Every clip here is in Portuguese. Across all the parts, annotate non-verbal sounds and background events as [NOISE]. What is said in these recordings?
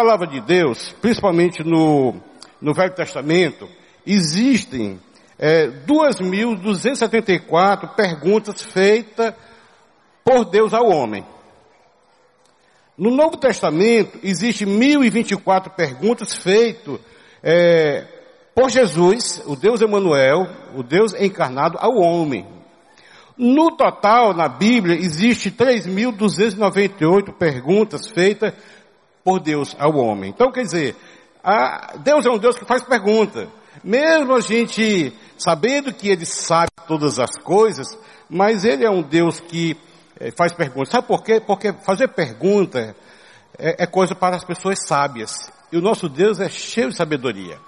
Palavra de Deus, principalmente no, no Velho Testamento, existem é, 2.274 perguntas feitas por Deus ao homem. No Novo Testamento, existe 1.024 perguntas feitas é, por Jesus, o Deus Emanuel, o Deus encarnado ao homem. No total, na Bíblia, existe 3.298 perguntas feitas por Deus ao homem. Então, quer dizer, Deus é um Deus que faz pergunta. Mesmo a gente sabendo que Ele sabe todas as coisas, mas Ele é um Deus que é, faz perguntas. Sabe por quê? Porque fazer pergunta é, é coisa para as pessoas sábias. E o nosso Deus é cheio de sabedoria.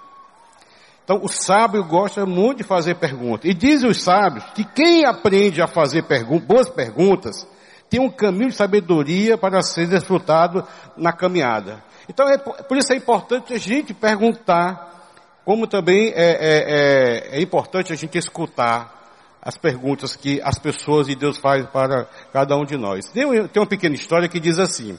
Então, o sábio gosta muito de fazer perguntas. E dizem os sábios que quem aprende a fazer pergun boas perguntas tem um caminho de sabedoria para ser desfrutado na caminhada. Então, é, por isso é importante a gente perguntar, como também é, é, é, é importante a gente escutar as perguntas que as pessoas e Deus faz para cada um de nós. Tem, uma pequena história que diz assim,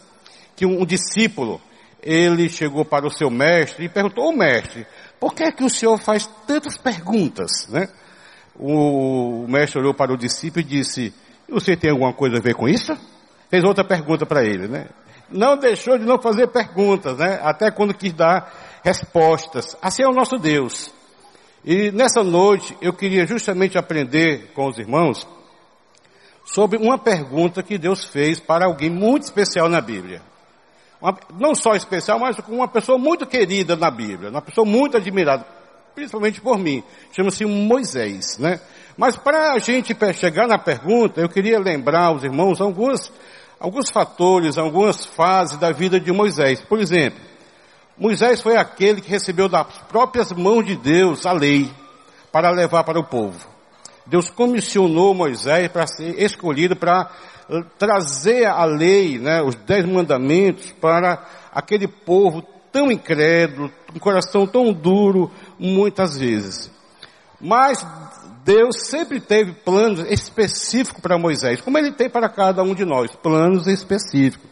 que um, discípulo, ele chegou para o seu mestre e perguntou, ô mestre, por que é que o senhor faz tantas perguntas, né? O mestre olhou para o discípulo e disse, você tem alguma coisa a ver com isso? Fez outra pergunta para ele, né? Não deixou de não fazer perguntas, né? Até quando quis dar respostas. Assim é o nosso Deus. E nessa noite eu queria justamente aprender com os irmãos sobre uma pergunta que Deus fez para alguém muito especial na Bíblia uma, não só especial, mas uma pessoa muito querida na Bíblia, uma pessoa muito admirada, principalmente por mim. Chama-se Moisés, né? Mas para a gente chegar na pergunta, eu queria lembrar aos irmãos alguns, alguns fatores, algumas fases da vida de Moisés. Por exemplo, Moisés foi aquele que recebeu das próprias mãos de Deus a lei para levar para o povo. Deus comissionou Moisés para ser escolhido para trazer a lei, né, os dez mandamentos para aquele povo tão incrédulo, um coração tão duro, muitas vezes. Mas Deus sempre teve planos específicos para Moisés, como ele tem para cada um de nós, planos específicos.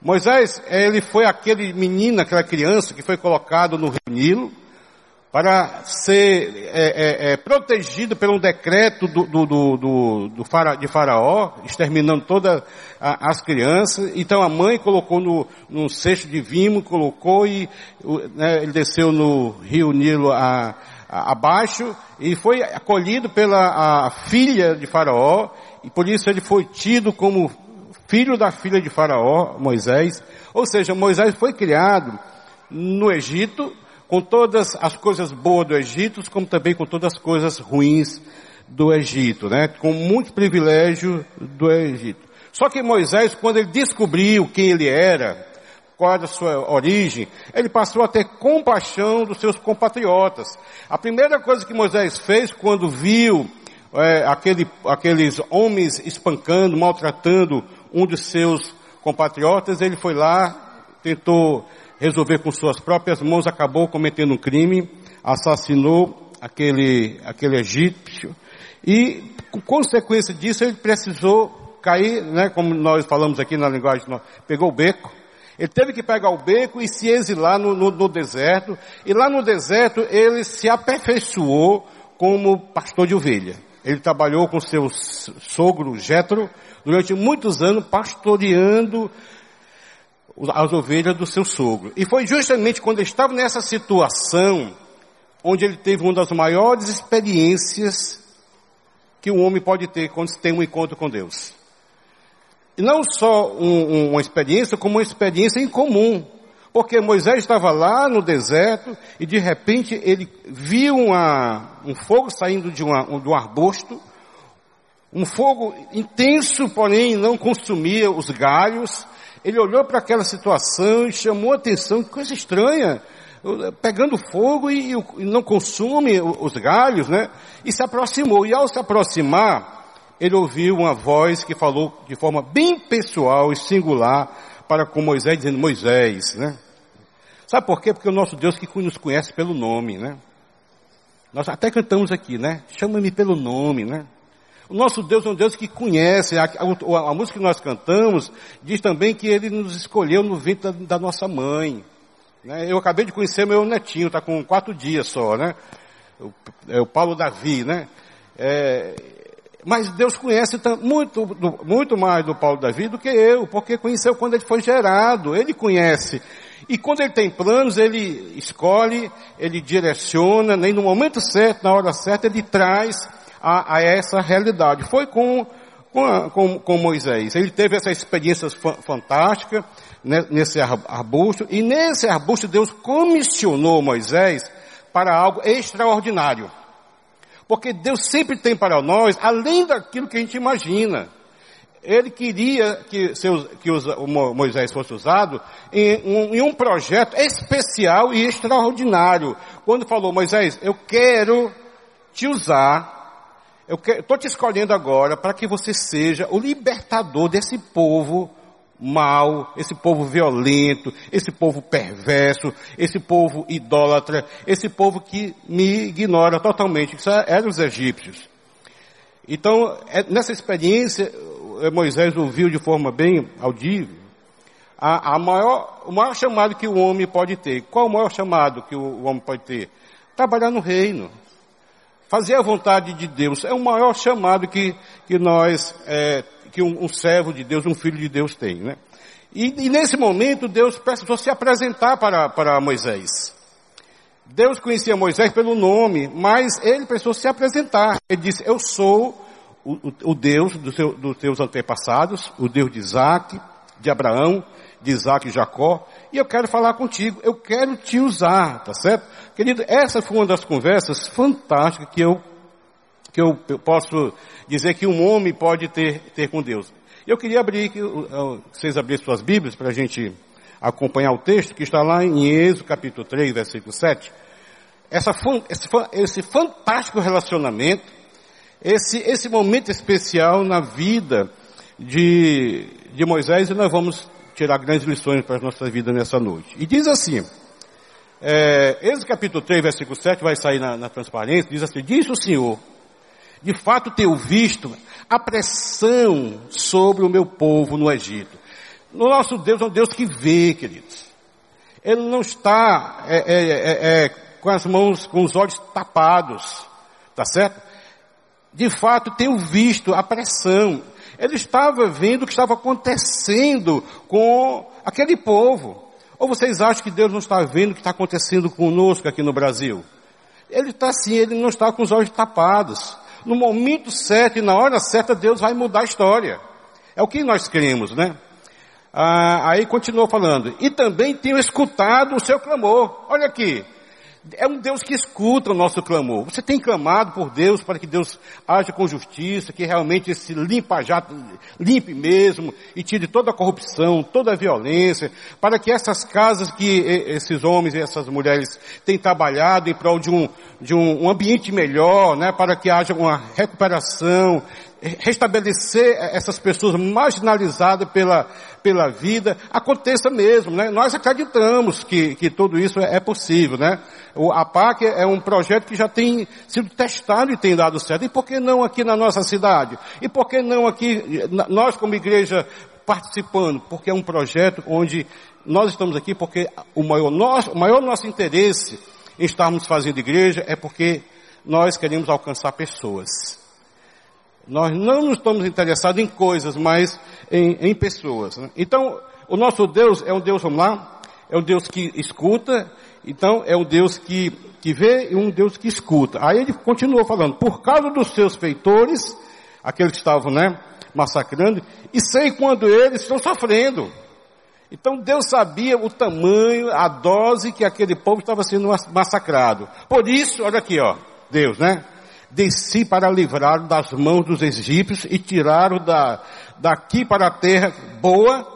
Moisés, ele foi aquele menino, aquela criança que foi colocado no Rio Nilo, para ser é, é, é, protegido pelo decreto do, do, do, do, fara, de Faraó, exterminando todas as crianças. Então a mãe colocou no, num cesto de vimo, colocou e né, ele desceu no rio Nilo a, abaixo e foi acolhido pela filha de Faraó e por isso ele foi tido como filho da filha de Faraó, Moisés. Ou seja, Moisés foi criado no Egito, com todas as coisas boas do Egito, como também com todas as coisas ruins do Egito, né? Com muito privilégio do Egito. Só que Moisés, quando ele descobriu quem ele era, qual a sua origem, ele passou a ter compaixão dos seus compatriotas. A primeira coisa que Moisés fez quando viu é, aquele, aqueles homens espancando, maltratando um dos seus compatriotas, ele foi lá, tentou resolver com suas próprias mãos, acabou cometendo um crime, assassinou aquele, aquele egípcio, e, com consequência disso, ele precisou cair, né, como nós falamos aqui na linguagem, pegou o beco, ele teve que pegar o beco e se exilar no, no, no deserto, e lá no deserto ele se aperfeiçoou como pastor de ovelha. Ele trabalhou com seu sogro Jetro durante muitos anos pastoreando as ovelhas do seu sogro. E foi justamente quando ele estava nessa situação onde ele teve uma das maiores experiências que um homem pode ter quando tem um encontro com Deus. Não só um, um, uma experiência, como uma experiência incomum. Porque Moisés estava lá no deserto e de repente ele viu uma, um fogo saindo de, uma, de um arbusto, um fogo intenso, porém não consumia os galhos, ele olhou para aquela situação e chamou a atenção, que coisa estranha, pegando fogo e, e não consome os galhos, né? E se aproximou. E ao se aproximar, ele ouviu uma voz que falou de forma bem pessoal e singular para com Moisés, dizendo, Moisés, né? Sabe por quê? Porque o nosso Deus que nos conhece pelo nome, né? Nós até cantamos aqui, né? Chama-me pelo nome, né? O nosso Deus é um Deus que conhece. A, a, a música que nós cantamos diz também que Ele nos escolheu no ventre da, da nossa mãe. Né? Eu acabei de conhecer meu netinho, está com quatro dias só, né? O, é o Paulo Davi, né? É, mas Deus conhece muito, muito mais do Paulo Davi do que eu, porque conheceu quando ele foi gerado, ele conhece. E quando ele tem planos, ele escolhe, ele direciona, nem no momento certo, na hora certa, ele traz a, a essa realidade. Foi com, com, a, com, com, Moisés. Ele teve essa experiência fantástica né, nesse arbusto, e nesse arbusto Deus comissionou Moisés para algo extraordinário. Porque Deus sempre tem para nós, além daquilo que a gente imagina. Ele queria que, seus, que os, Moisés fosse usado em um, em um projeto especial e extraordinário. Quando falou, Moisés, eu quero te usar eu estou te escolhendo agora para que você seja o libertador desse povo mal, esse povo violento, esse povo perverso, esse povo idólatra, esse povo que me ignora totalmente. Isso eram os egípcios. Então, é, nessa experiência, eh, Moisés ouviu de forma bem audível a, a maior, o maior chamado que o homem pode ter. Qual o maior chamado que o, o homem pode ter? Trabalhar no reino. Fazer a vontade de Deus é o maior chamado que, que nós é, que um, um, servo de Deus, um filho de Deus tem, né? E, e nesse momento Deus precisou se apresentar para, para Moisés. Deus conhecia Moisés pelo nome, mas ele precisou se apresentar. Ele disse, eu sou o, o, o Deus dos teus antepassados, o Deus de Isaac, de Abraão, de Isaac e Jacó, e eu quero falar contigo, eu quero te usar, tá certo? Querido, essa foi uma das conversas fantásticas que eu que eu, posso dizer que um homem pode ter, ter com Deus. Eu queria abrir, que vocês abrirem suas Bíblias para a gente acompanhar o texto que está lá em Êxodo capítulo 3, versículo 7. Essa, esse, esse fantástico relacionamento, esse, esse momento especial na vida de, de Moisés e nós vamos tirar grandes lições para a nossa vida nessa noite. E diz assim, é, Êxodo capítulo 3, versículo 7, vai sair na, na transparência, diz assim, diz o Senhor, de fato tenho visto a pressão sobre o meu povo no Egito. Nosso Deus é um Deus que vê, queridos. Ele não está é, é, é, é, com as mãos, com os olhos tapados, tá certo? De fato, tenho visto a pressão. Ele estava vendo o que estava acontecendo com aquele povo. Ou vocês acham que Deus não está vendo o que está acontecendo conosco aqui no Brasil? Ele está assim, ele não está com os olhos tapados no momento certo e na hora certa, Deus vai mudar a história. É o que nós queremos, né? Ah, aí continuou falando. E também tenho escutado o seu clamor. Olha aqui. É um Deus que escuta o nosso clamor. Você tem clamado por Deus para que Deus haja com justiça, que realmente esse limpa jato, limpe mesmo e tire toda a corrupção, toda a violência, para que essas casas que esses homens e essas mulheres têm trabalhado em prol de um, de um ambiente melhor, né, para que haja uma recuperação, restabelecer essas pessoas marginalizadas pela, pela vida, aconteça mesmo, né? Nós acreditamos que, que tudo isso é, é possível, né? O, PAC é um projeto que já tem sido testado e tem dado certo. E por que não aqui na nossa cidade? E por que não aqui, nós como igreja participando? Porque é um projeto onde nós estamos aqui porque o maior nosso, o maior nosso interesse em estarmos fazendo igreja é porque nós queremos alcançar pessoas. Nós não estamos interessados em coisas, mas em, em pessoas. Né? Então, o nosso Deus é um Deus, vamos lá, é um Deus que escuta, então é um Deus que, que vê e um Deus que escuta. Aí ele continuou falando, por causa dos seus feitores, aqueles que estavam, né, massacrando, e sei quando eles estão sofrendo. Então Deus sabia o tamanho, a dose que aquele povo estava sendo massacrado. Por isso, olha aqui, ó, Deus, né? Desci para livrar das mãos dos egípcios e tiraram da, daqui para a terra boa,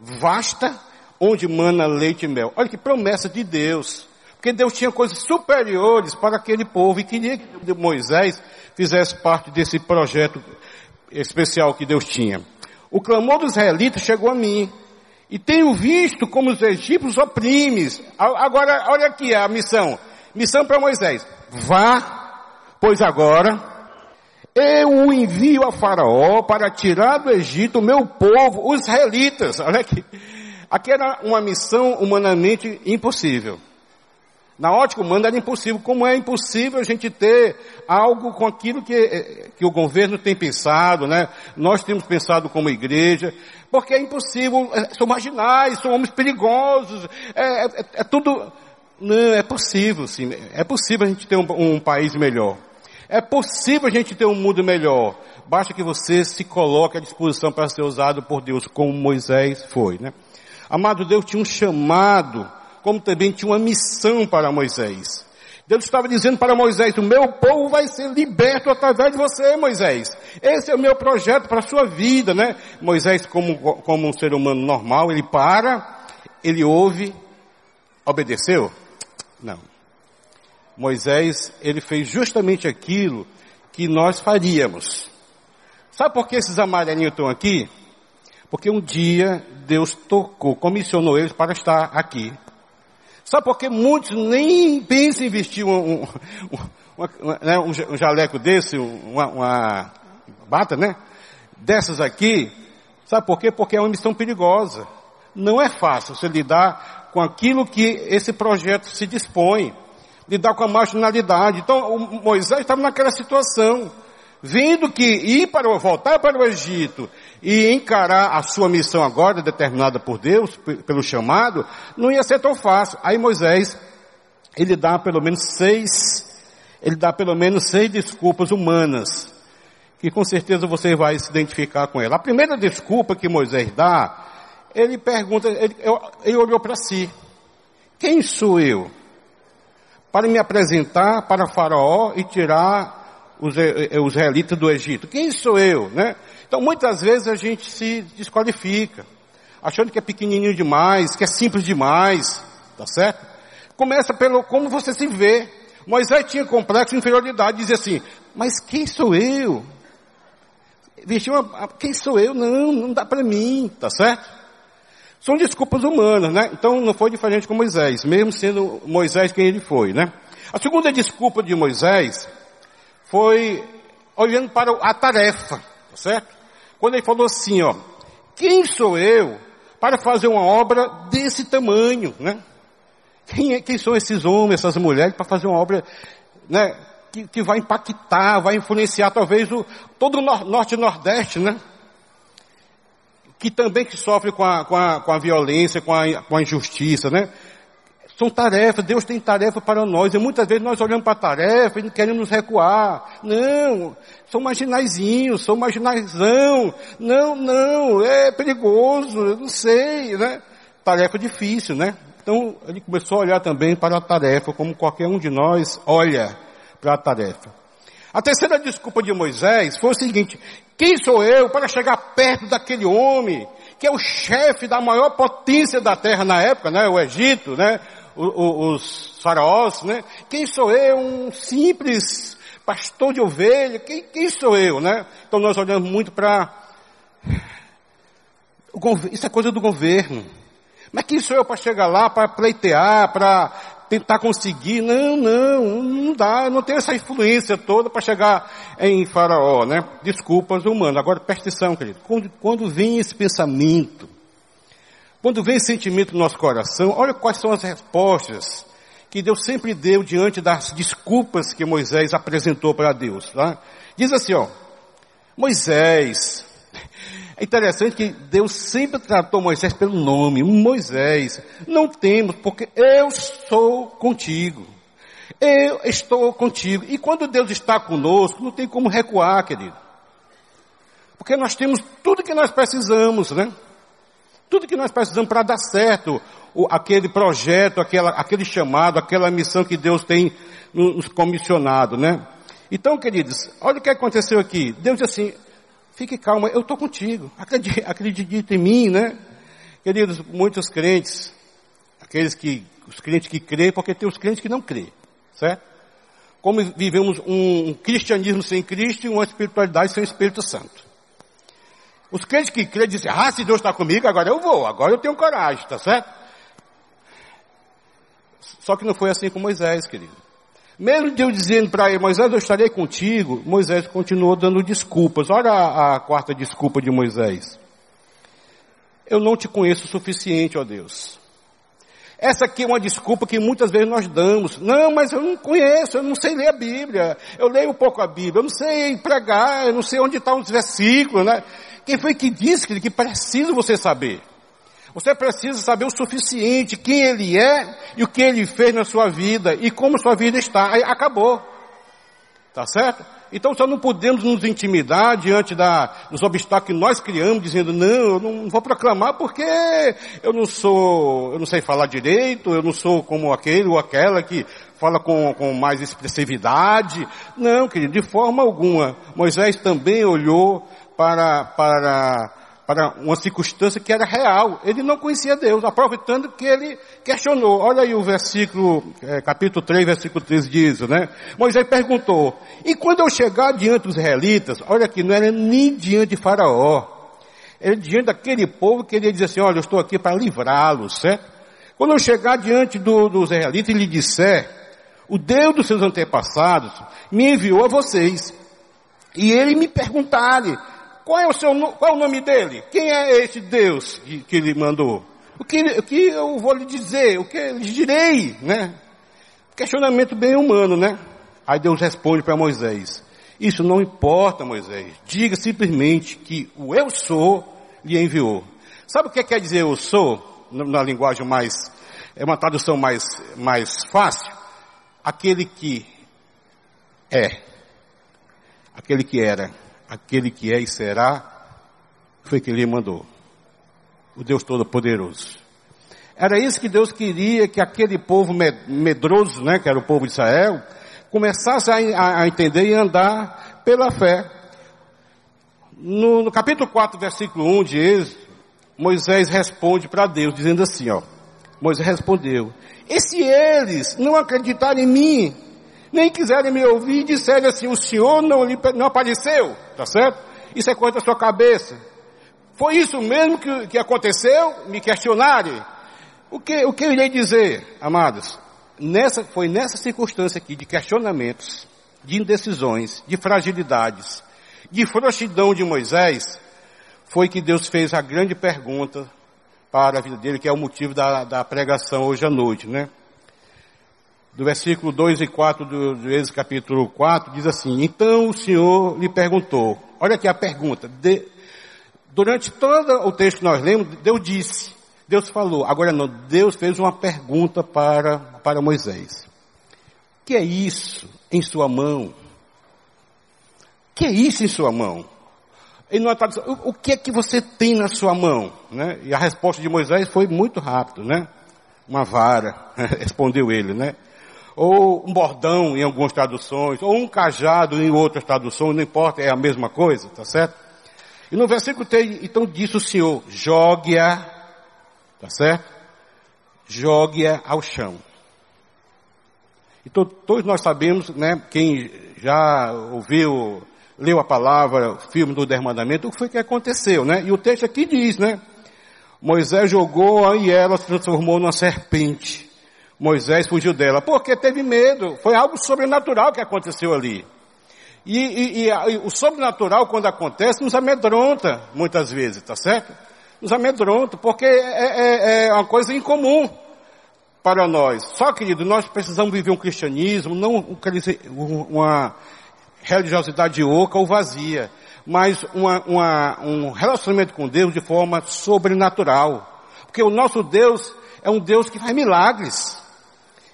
vasta, onde mana leite e mel. Olha que promessa de Deus. Porque Deus tinha coisas superiores para aquele povo e queria que Moisés fizesse parte desse projeto especial que Deus tinha. O clamor dos israelitas chegou a mim. E tenho visto como os egípcios oprimem. Agora, olha aqui a missão. Missão para Moisés. Vá Pois agora eu o envio a Faraó para tirar do Egito o meu povo, os israelitas. Olha aqui. Aqui era uma missão humanamente impossível. Na ótica humana era impossível. Como é impossível a gente ter algo com aquilo que, eh, que o governo tem pensado, né? Nós temos pensado como igreja. Porque é impossível. Eh, são marginais, são homens perigosos. É, é, é tudo. Não, é possível, sim. É possível a gente ter um, um país melhor. É possível a gente ter um mundo melhor. Basta que você se coloque à disposição para ser usado por Deus, como Moisés foi, né? Amado Deus tinha um chamado, como também tinha uma missão para Moisés. Deus estava dizendo para Moisés, o meu povo vai ser liberto através de você, Moisés. Esse é o meu projeto para a sua vida, né? Moisés, como, como um ser humano normal, ele para, ele ouve, obedeceu? Não. Moisés, ele fez justamente aquilo que nós faríamos. Sabe por que esses amarelinhos estão aqui? Porque um dia Deus tocou, comissionou eles para estar aqui. Sabe por que muitos nem pensam em vestir um, um, um, né, um jaleco desse, uma, uma bata, né? Dessas aqui. Sabe por quê? Porque é uma missão perigosa. Não é fácil você lidar com aquilo que esse projeto se dispõe lidar com a marginalidade. Então, Moisés estava naquela situação, vendo que ir para voltar para o Egito e encarar a sua missão agora determinada por Deus, pelo chamado, não ia ser tão fácil. Aí Moisés, ele dá pelo menos seis, ele dá pelo menos seis desculpas humanas, que com certeza você vai se identificar com ela. A primeira desculpa que Moisés dá, ele pergunta, ele, ele olhou para si, quem sou eu? Para me apresentar para Faraó e tirar os, eh, eh, israelitas do Egito. Quem sou eu, né? Então muitas vezes a gente se desqualifica, achando que é pequenininho demais, que é simples demais, tá certo? Começa pelo como você se vê. Moisés tinha complexo de inferioridade, dizia assim, mas quem sou eu? Vestir uma, quem sou eu? Não, não dá para mim, tá certo? São desculpas humanas, né? Então não foi diferente com Moisés, mesmo sendo Moisés quem ele foi, né? A segunda desculpa de Moisés foi olhando para a tarefa, tá certo? Quando ele falou assim, ó, quem sou eu para fazer uma obra desse tamanho, né? Quem, é, quem são esses homens, essas mulheres para fazer uma obra, né? Que, que vai impactar, vai influenciar talvez o, todo o norte e nordeste, né? Que também que sofre com a, com a, com a violência, com a, com a injustiça, né? São tarefas, Deus tem tarefa para nós, e muitas vezes nós olhamos para a tarefa e queremos recuar. Não, são marginaizinhos, são marginaisão. Não, não, é perigoso, eu não sei, né? Tarefa difícil, né? Então, ele começou a olhar também para a tarefa, como qualquer um de nós olha para a tarefa. A terceira desculpa de Moisés foi o seguinte, quem sou eu para chegar perto daquele homem, que é o chefe da maior potência da terra na época, né? O Egito, né? O, o, os faraós, né? Quem sou eu? Um simples pastor de ovelha? Quem, quem sou eu, né? Então nós olhamos muito para... Isso é coisa do governo. Mas quem sou eu para chegar lá, para pleitear, para tentar conseguir. Não, não, não dá, não tem essa influência toda para chegar em Faraó, né? Desculpas humanas. Agora preste atenção, querido. Quando, quando vem esse pensamento, quando vem esse sentimento no nosso coração, olha quais são as respostas que Deus sempre deu diante das desculpas que Moisés apresentou para Deus. Tá? Diz assim, ó, Moisés, é interessante que Deus sempre tratou Moisés pelo nome, Moisés. Não temos, porque eu sou contigo. Eu estou contigo. E quando Deus está conosco, não tem como recuar, querido. Porque nós temos tudo que nós precisamos, né? Tudo que nós precisamos para dar certo o, aquele projeto, aquela, aquele chamado, aquela missão que Deus tem nos comissionado, né? Então, queridos, olha o que aconteceu aqui. Deus disse assim, Fique calma, eu estou contigo. Acredite, [LAUGHS] acredite em mim, né? Queridos, muitos crentes, aqueles que, os crentes que creem, porque tem os crentes que não creem, certo? Como vivemos um, um cristianismo sem Cristo e uma espiritualidade sem Espírito Santo. Os crentes que creem dizem, ah, se Deus está comigo, agora eu vou, agora eu tenho coragem, tá certo? Só que não foi assim com Moisés, querido. Mesmo Deus dizendo para ele, Moisés, eu estarei contigo, Moisés continuou dando desculpas. Olha a, a quarta desculpa de Moisés. Eu não te conheço o suficiente, ó Deus. Essa aqui é uma desculpa que muitas vezes nós damos. Não, mas eu não conheço, eu não sei ler a Bíblia. Eu leio um pouco a Bíblia, eu não sei pregar, eu não sei onde estão os versículos, né? Quem foi que disse que precisa você saber? Você precisa saber o suficiente, quem ele é e o que ele fez na sua vida e como sua vida está. Aí acabou. Tá certo? Então só não podemos nos intimidar diante da, dos obstáculos que nós criamos, dizendo, não, eu não vou proclamar porque eu não sou, eu não sei falar direito, eu não sou como aquele ou aquela que fala com, com mais expressividade. Não, querido, de forma alguma. Moisés também olhou para, para para uma circunstância que era real. Ele não conhecia Deus, aproveitando que ele questionou. Olha aí o versículo, é, capítulo 3, versículo 13 diz, né? Moisés perguntou, e quando eu chegar diante dos israelitas, olha aqui, não era nem diante de faraó, era diante daquele povo que ele dizia assim, olha, eu estou aqui para livrá-los, certo? Quando eu chegar diante do, dos israelitas e lhe disser, o Deus dos seus antepassados me enviou a vocês, e ele me perguntarem, qual é o seu, qual é o nome dele? Quem é esse Deus que, que ele mandou? O que, o que eu vou lhe dizer? O que lhe direi? Né? Questionamento bem humano, né? Aí Deus responde para Moisés. Isso não importa, Moisés. Diga simplesmente que o eu sou lhe enviou. Sabe o que quer dizer eu sou? Na linguagem mais, é uma tradução mais, mais fácil. Aquele que é. Aquele que era aquele que é e será, foi que ele mandou. O Deus Todo-Poderoso. Era isso que Deus queria que aquele povo medroso, né, que era o povo de Israel, começasse a, a entender e andar pela fé. No, no, capítulo 4, versículo 1 de Êxodo, Moisés responde para Deus, dizendo assim, ó. Moisés respondeu, e se eles não acreditarem em mim, nem quiserem me ouvir e disserem assim, o Senhor não, lhe, não apareceu, tá certo? Isso é coisa da sua cabeça. Foi isso mesmo que, que aconteceu? Me questionarem. O que, o que eu irei dizer, amados? Nessa, foi nessa circunstância aqui de questionamentos, de indecisões, de fragilidades, de frouxidão de Moisés, foi que Deus fez a grande pergunta para a vida dele, que é o motivo da, da pregação hoje à noite, né? Do versículo 2 e 4 do, do Êxodo capítulo 4, diz assim, então o Senhor lhe perguntou, olha aqui a pergunta, de, durante todo o texto que nós lemos, Deus disse, Deus falou, agora não, Deus fez uma pergunta para, para Moisés. Que é isso em sua mão? Que é isso em sua mão? o, o que é que você tem na sua mão? Né? E a resposta de Moisés foi muito rápido, né? Uma vara, [LAUGHS] respondeu ele, né? Ou um bordão em algumas traduções, ou um cajado em outras traduções, não importa, é a mesma coisa, tá certo? E no versículo 3, então disse o Senhor, jogue-a, tá certo? Jogue-a ao chão. Então todos nós sabemos, né, quem já ouviu, leu a palavra, filme do Dermandamento, o que foi que aconteceu, né? E o texto aqui diz, né? Moisés jogou e ela se transformou numa serpente. Moisés fugiu dela, porque teve medo. Foi algo sobrenatural que aconteceu ali. E, e, e, e, o sobrenatural, quando acontece, nos amedronta, muitas vezes, tá certo? Nos amedronta, porque é, é, é uma coisa incomum para nós. Só, querido, nós precisamos viver um cristianismo, não uma religiosidade oca ou vazia, mas uma, uma, um relacionamento com Deus de forma sobrenatural. Porque o nosso Deus é um Deus que faz milagres.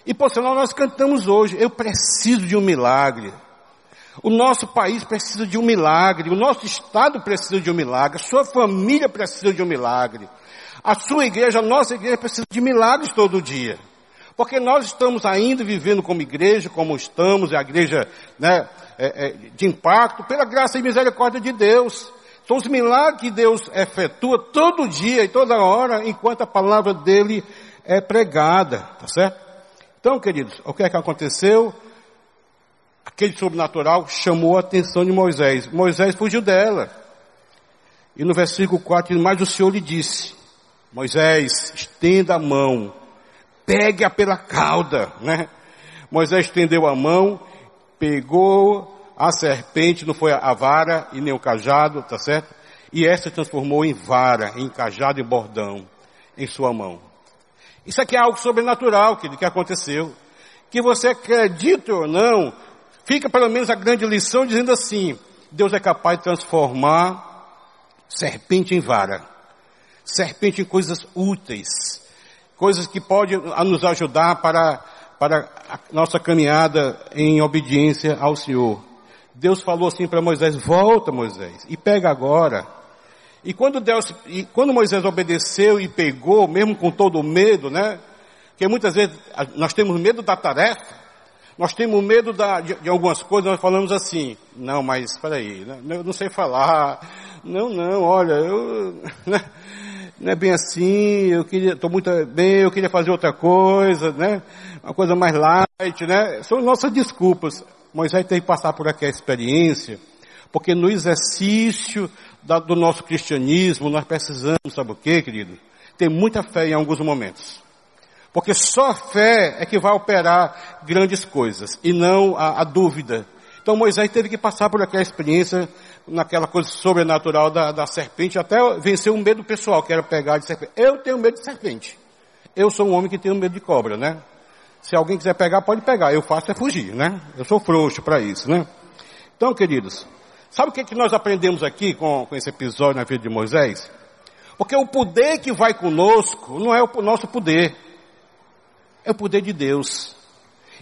E por sinal nós cantamos hoje, eu preciso de um milagre. O nosso país precisa de um milagre, o nosso estado precisa de um milagre, a sua família precisa de um milagre. A sua igreja, a nossa igreja precisa de milagres todo dia. Porque nós estamos ainda vivendo como igreja, como estamos, é a igreja né, é, é, de impacto, pela graça e misericórdia de Deus. São os milagres que Deus efetua todo dia e toda hora, enquanto a palavra dele é pregada, tá certo? Então, queridos, o que é que aconteceu? Aquele sobrenatural chamou a atenção de Moisés. Moisés fugiu dela. E no versículo 4, mas o Senhor lhe disse, Moisés, estenda a mão, pegue-a pela cauda, né? Moisés estendeu a mão, pegou a serpente, não foi a vara e nem o cajado, tá certo? E essa se transformou em vara, em cajado e bordão em sua mão. Isso aqui é algo sobrenatural que, que aconteceu. Que você acredite ou não, fica pelo menos a grande lição dizendo assim, Deus é capaz de transformar serpente em vara, serpente em coisas úteis, coisas que podem nos ajudar para, para a nossa caminhada em obediência ao Senhor. Deus falou assim para Moisés, volta Moisés, e pega agora. E quando Deus, e quando Moisés obedeceu e pegou, mesmo com todo o medo, né? Porque muitas vezes nós temos medo da tarefa, nós temos medo da, de, de, algumas coisas, nós falamos assim, não, mas espera aí, né? eu não sei falar, não, não, olha, eu, [LAUGHS] né? não é bem assim, eu queria, estou muito bem, eu queria fazer outra coisa, né? Uma coisa mais light, né? São nossas desculpas. Moisés teve que passar por aquela experiência, porque no exercício da, do nosso cristianismo nós precisamos, sabe o que, querido? Ter muita fé em alguns momentos. Porque só a fé é que vai operar grandes coisas, e não a, a dúvida. Então Moisés teve que passar por aquela experiência naquela coisa sobrenatural da, da serpente, até vencer um medo pessoal, que era pegar de serpente. Eu tenho medo de serpente. Eu sou um homem que tem medo de cobra, né? Se alguém quiser pegar, pode pegar. Eu faço é fugir, né? Eu sou frouxo para isso, né? Então, queridos, sabe o que, que nós aprendemos aqui com, com esse episódio na vida de Moisés? Porque o poder que vai conosco não é o nosso poder, é o poder de Deus.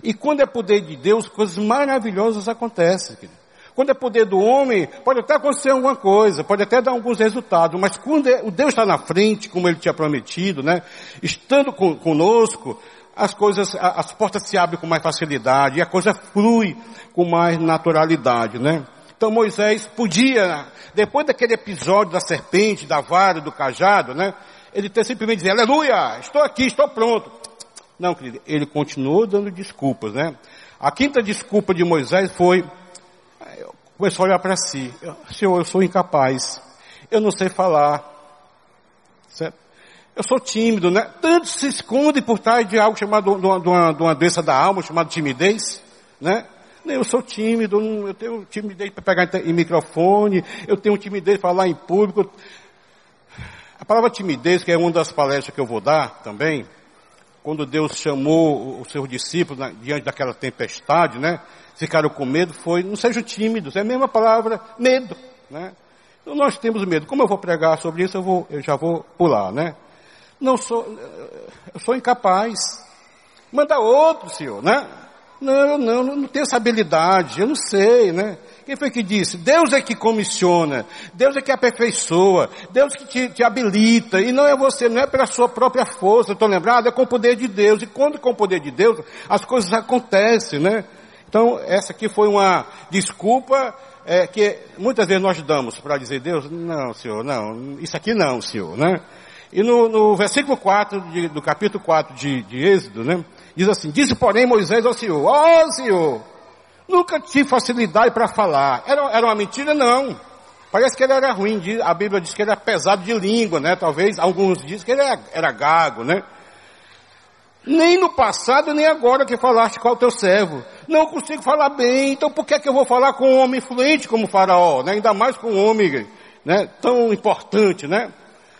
E quando é poder de Deus, coisas maravilhosas acontecem. Querido. Quando é poder do homem, pode até acontecer alguma coisa, pode até dar alguns resultados, mas quando é, o Deus está na frente, como ele tinha prometido, né? Estando com, conosco, as coisas, as portas se abrem com mais facilidade e a coisa flui com mais naturalidade, né? Então Moisés podia, depois daquele episódio da serpente, da vara, do cajado, né? Ele ter simplesmente dizer, aleluia, estou aqui, estou pronto. Não, querido, ele continuou dando desculpas, né? A quinta desculpa de Moisés foi, começou a olhar para si. Senhor, eu sou incapaz. Eu não sei falar. Certo? Eu sou tímido, né? Tanto se esconde por trás de algo chamado, de uma, de uma, doença da alma, chamada timidez, né? Eu sou tímido, eu tenho timidez para pegar em microfone, eu tenho timidez para falar em público. A palavra timidez, que é uma das palestras que eu vou dar também, quando Deus chamou os seus discípulos diante daquela tempestade, né? ficaram com medo foi, não sejam tímidos, é a mesma palavra, medo, né? Então nós temos medo. Como eu vou pregar sobre isso, eu, vou, eu já vou pular, né? Não sou, eu sou incapaz. Manda outro, senhor, né? Não, não, não tenho essa habilidade, eu não sei, né? Quem foi que disse? Deus é que comissiona, Deus é que aperfeiçoa, Deus que te, te habilita, e não é você, não é pela sua própria força, estou lembrado, é com o poder de Deus, e quando é com o poder de Deus, as coisas acontecem, né? Então, essa aqui foi uma desculpa é, que muitas vezes nós damos para dizer, Deus, não, Senhor, não, isso aqui não, Senhor, né? E no, no versículo 4 de, do capítulo 4 de, de Êxodo, né? Diz assim, disse porém Moisés ao Senhor, ó oh, Senhor, nunca tive facilidade para falar. Era, era uma mentira? Não. Parece que ele era ruim, a Bíblia diz que ele era pesado de língua, né? Talvez alguns dizem que ele era, era gago, né? Nem no passado, nem agora que falaste com o teu servo. Não consigo falar bem, então por que, é que eu vou falar com um homem influente como o faraó, né? Ainda mais com um homem, né? Tão importante, né?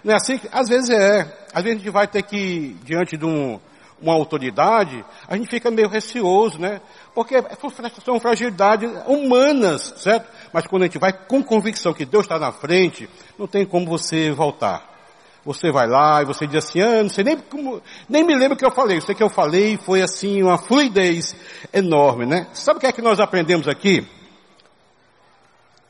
Não é assim? Às vezes é. Às vezes a gente vai ter que, diante de um, uma autoridade, a gente fica meio receoso, né? Porque são fragilidades humanas, certo? Mas quando a gente vai com convicção que Deus está na frente, não tem como você voltar. Você vai lá e você diz assim, ah, não sei nem como, nem me lembro o que eu falei. Eu sei que eu falei foi assim, uma fluidez enorme, né? Sabe o que é que nós aprendemos aqui?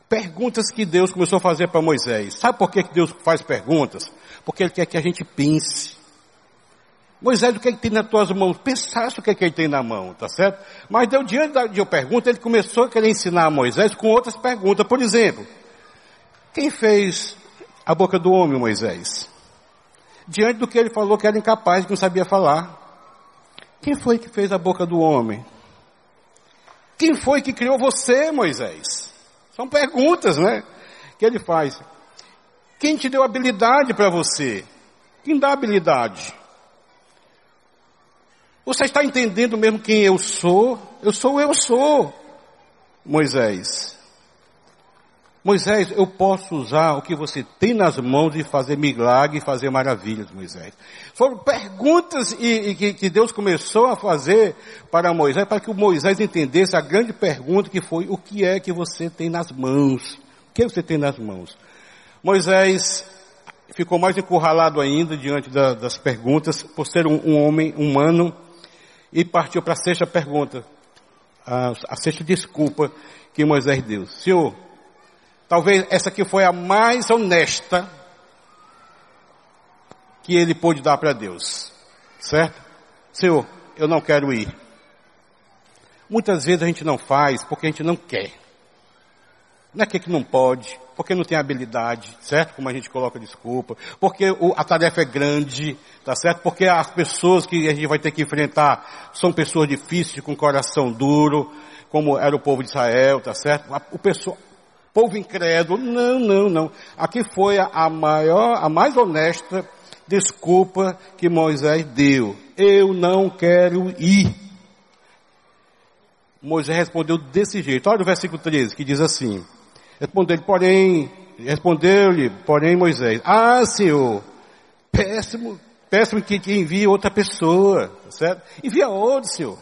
Perguntas que Deus começou a fazer para Moisés. Sabe por que Deus faz perguntas? Porque Ele quer que a gente pense. Moisés, o que, é que tem nas tuas mãos? Pensasse o que, é que ele tem na mão, tá certo? Mas deu diante da, de pergunta, ele começou a querer ensinar a Moisés com outras perguntas. Por exemplo, quem fez a boca do homem, Moisés? diante do que ele falou que era incapaz, que não sabia falar. Quem foi que fez a boca do homem? Quem foi que criou você, Moisés? São perguntas, né? Que ele faz. Quem te deu habilidade para você? Quem dá habilidade? Você está entendendo mesmo quem eu sou? Eu sou eu sou. Moisés. Moisés, eu posso usar o que você tem nas mãos e fazer milagre e fazer maravilhas, Moisés. Foram perguntas e, e que, Deus começou a fazer para Moisés, para que o Moisés entendesse a grande pergunta que foi, o que é que você tem nas mãos? O que você tem nas mãos? Moisés ficou mais encurralado ainda diante da, das perguntas, por ser um, um homem humano, e partiu para a sexta pergunta, a, a sexta desculpa que Moisés deu. Senhor, talvez essa aqui foi a mais honesta que ele pôde dar para Deus. Certo? Senhor, eu não quero ir. Muitas vezes a gente não faz porque a gente não quer. Não é que não pode, porque não tem habilidade, certo? Como a gente coloca desculpa, porque a tarefa é grande, tá certo? Porque as pessoas que a gente vai ter que enfrentar são pessoas difíceis, com coração duro, como era o povo de Israel, tá certo? O pessoal, povo incrédulo, não, não, não. Aqui foi a maior, a mais honesta desculpa que Moisés deu. Eu não quero ir. Moisés respondeu desse jeito. Olha o versículo 13, que diz assim. Respondeu-lhe, porém, respondeu-lhe, porém Moisés, ah Senhor, péssimo, péssimo que te envie outra pessoa, tá certo? Envia outro, Senhor.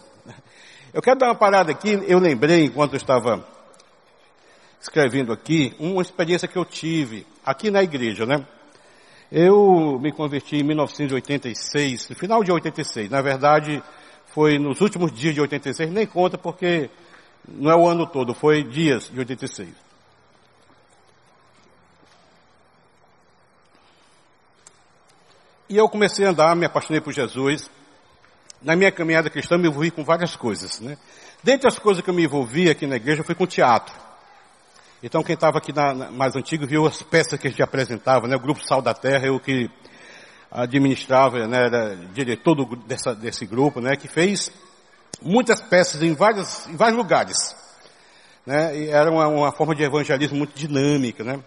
Eu quero dar uma parada aqui, eu lembrei, enquanto eu estava escrevendo aqui, uma experiência que eu tive aqui na igreja, né? Eu me converti em 1986, no final de 86. Na verdade, foi nos últimos dias de 86, nem conta porque não é o ano todo, foi dias de 86. E eu comecei a andar, me apaixonei por Jesus. Na minha caminhada cristã me envolvi com várias coisas, né? Dentre as coisas que eu me envolvi aqui na igreja foi com teatro. Então quem estava aqui na, na, mais antigo viu as peças que a gente apresentava, né? O Grupo Sal da Terra, eu que administrava, né, era diretor do, dessa, desse grupo, né, que fez muitas peças em vários, em vários lugares. Né, e era uma, uma forma de evangelismo muito dinâmica, né.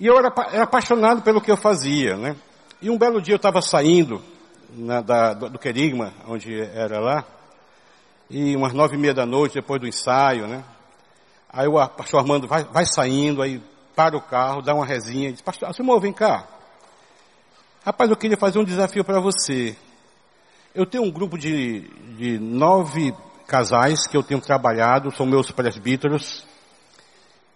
E eu era, era, apaixonado pelo que eu fazia, né. E um belo dia eu estava saindo na, da, do, Querigma, onde era lá, e umas nove e meia da noite, depois do ensaio, né. Aí o pastor Armando vai, vai saindo, aí para o carro, dá uma resinha, diz, pastor, Simão, vem cá. Rapaz, eu queria fazer um desafio para você. Eu tenho um grupo de, de nove casais que eu tenho trabalhado, são meus presbíteros,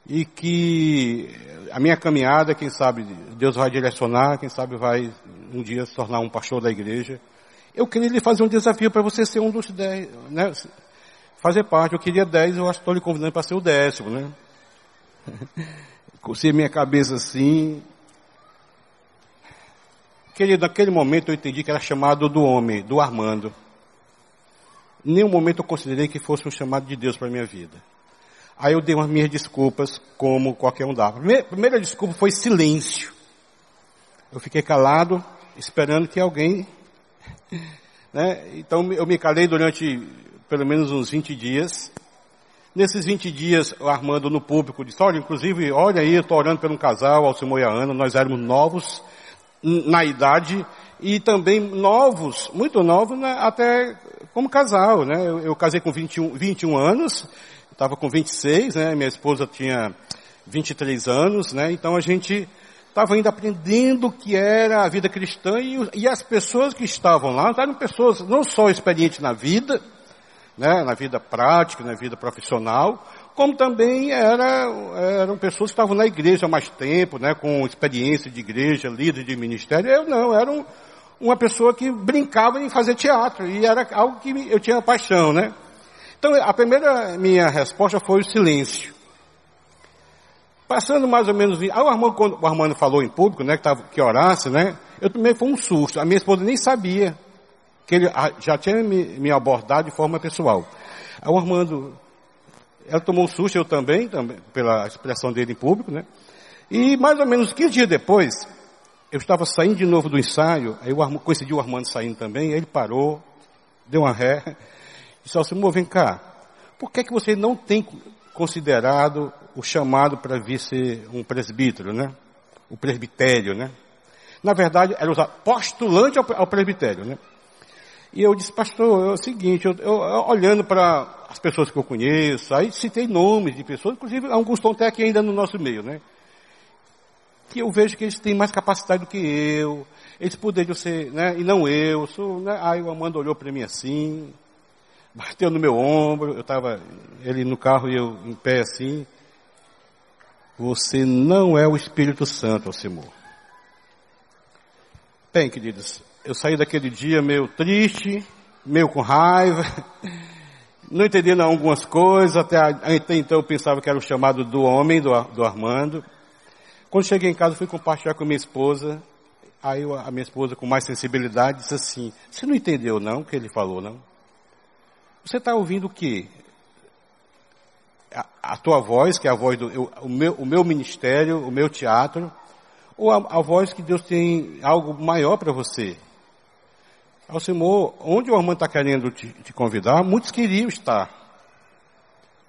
e que a minha caminhada, quem sabe, Deus vai direcionar, quem sabe vai um dia se tornar um pastor da igreja. Eu queria lhe fazer um desafio para você ser um dos dez, né? Fazer parte. Eu queria dez, eu acho que estou lhe convidando para ser o décimo, né? [LAUGHS] Cocei minha cabeça assim, Querido, naquele momento eu entendi que era chamado do homem, do Armando. Em nenhum momento eu considerei que fosse um chamado de Deus para a minha vida. Aí eu dei umas minhas desculpas, como qualquer um dava. A primeira desculpa foi silêncio. Eu fiquei calado, esperando que alguém. [LAUGHS] Né? Então eu me calei durante pelo menos uns 20 dias. Nesses 20 dias, o Armando no público disse, olha, inclusive, olha aí, eu estou orando por um casal, Alcimor e a Ana, nós éramos novos, na idade e também novos, muito novos, né, até como casal, né? Eu, eu casei com 21, 21 anos, estava com 26, né? Minha esposa tinha 23 anos, né? Então a gente estava ainda aprendendo o que era a vida cristã e, e as pessoas que estavam lá eram pessoas não só experientes na vida, né? Na vida prática, na vida profissional, como também era, eram pessoas que estavam na igreja há mais tempo, né, com experiência de igreja, líder de ministério. Eu não, era um, uma pessoa que brincava em fazer teatro, e era algo que eu tinha paixão, né. Então, a primeira minha resposta foi o silêncio. Passando mais ou menos, o Armando, quando o Armando falou em público, né, que, tava, que orasse, né, eu também foi um susto. A minha esposa nem sabia que ele já tinha me, me abordado de forma pessoal. Aí o Armando, ela tomou um susto, eu também, também, pela expressão dele em público, né? E mais ou menos 15 dias depois, eu estava saindo de novo do ensaio, aí eu coincidiu o Armando saindo também, ele parou, deu uma ré, disse, Alcimor, vem cá, por que, que você não tem considerado o chamado para vir ser um presbítero, né? O presbitério, né? Na verdade, era usar postulante ao, ao presbitério, né? E eu disse, pastor, é o seguinte, eu, eu, olhando para as pessoas que eu conheço, aí citei nomes de pessoas, inclusive alguns estão até aqui ainda no nosso meio, né? Que eu vejo que eles têm mais capacidade do que eu, eles poderiam ser, né? E não eu, sou, né? Aí o Amanda olhou para mim assim, bateu no meu ombro, eu estava, ele no carro e eu em pé assim. Você não é o Espírito Santo, Alcimor. Bem, queridos, eu saí daquele dia meio triste, meio com raiva, [LAUGHS] não entendendo algumas coisas, até, até então eu pensava que era o chamado do homem, do, do Armando. Quando cheguei em casa, fui compartilhar com minha esposa, aí a minha esposa, com mais sensibilidade, disse assim, você não entendeu não o que ele falou, não? Você está ouvindo o quê? A, a, tua voz, que é a voz do eu, o, meu, o meu ministério, o meu teatro, ou a, a voz que Deus tem algo maior para você? Alcimor, onde o Armando está querendo te, te, convidar, muitos queriam estar.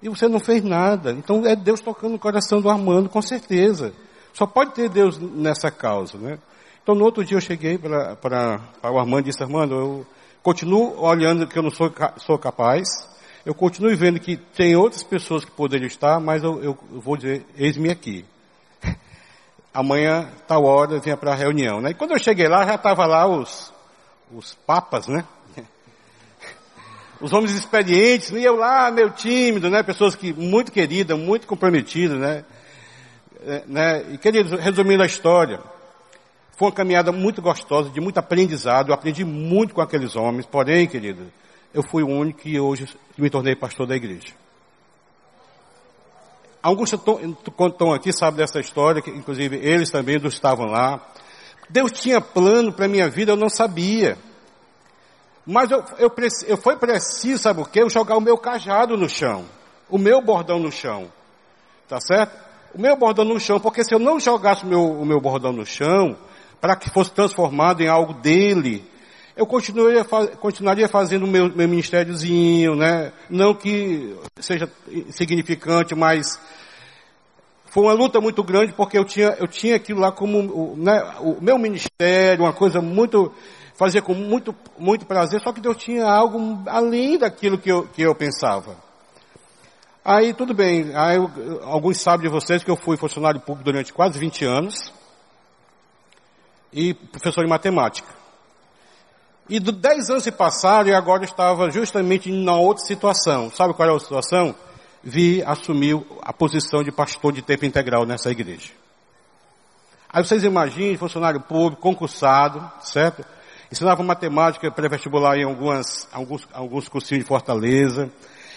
E você não fez nada. Então é Deus tocando no coração do Armando, com certeza. Só pode ter Deus nessa causa, né? Então no outro dia eu cheguei para o Armando e disse, Armando, eu continuo olhando que eu não sou, sou capaz. Eu continuo vendo que tem outras pessoas que poderiam estar, mas eu, eu, eu vou dizer, eis-me aqui. [LAUGHS] Amanhã, tal hora, vinha para a reunião, né? E quando eu cheguei lá, já estava lá os, os papas, né? [LAUGHS] Os homens experientes, e eu lá, meio tímido, né? Pessoas que, muito queridas, muito comprometidas, né? É, né? E queridos, resumindo a história, foi uma caminhada muito gostosa, de muito aprendizado, eu aprendi muito com aqueles homens, porém, querido, eu fui o único que hoje me tornei pastor da igreja. Alguns estão aqui, sabem dessa história, que inclusive eles também estavam lá. Deus tinha plano para a minha vida, eu não sabia. Mas eu, eu, eu foi preciso, sabe o que? Eu jogar o meu cajado no chão. O meu bordão no chão. Tá certo? O meu bordão no chão, porque se eu não jogasse o meu, o meu bordão no chão, para que fosse transformado em algo dele, eu continuaria, continuaria fazendo o meu, meu ministériozinho, né? Não que seja significante, mas foi uma luta muito grande porque eu tinha, eu tinha aquilo lá como né, o meu ministério, uma coisa muito, fazia com muito, muito prazer, só que Deus tinha algo além daquilo que eu, que eu pensava. Aí tudo bem, aí, alguns sabem de vocês que eu fui funcionário público durante quase 20 anos e professor de matemática. E do 10 anos se passaram e agora estava justamente em uma outra situação. Sabe qual é a situação? vi assumir a posição de pastor de tempo integral nessa igreja. Aí vocês imaginem, funcionário público, concursado, certo? Ensinava matemática pré-vestibular em algumas, alguns, alguns cursinhos de Fortaleza.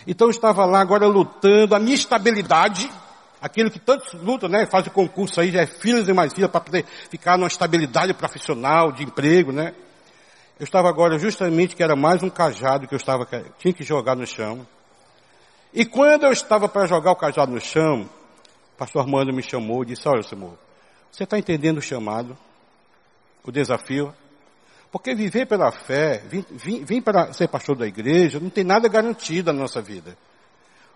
Então eu estava lá agora lutando a minha estabilidade, aquilo que tantos lutam, né? Fazem concurso aí, já é filhos e mais filhos para poder ficar numa estabilidade profissional, de emprego, né? Eu estava agora justamente que era mais um cajado que eu estava, tinha que jogar no chão. E quando eu estava para jogar o cajado no chão, o pastor Armando me chamou e disse, olha, Senhor, você está entendendo o chamado, o desafio? Porque viver pela fé, vir, vir para ser pastor da igreja, não tem nada garantido na nossa vida.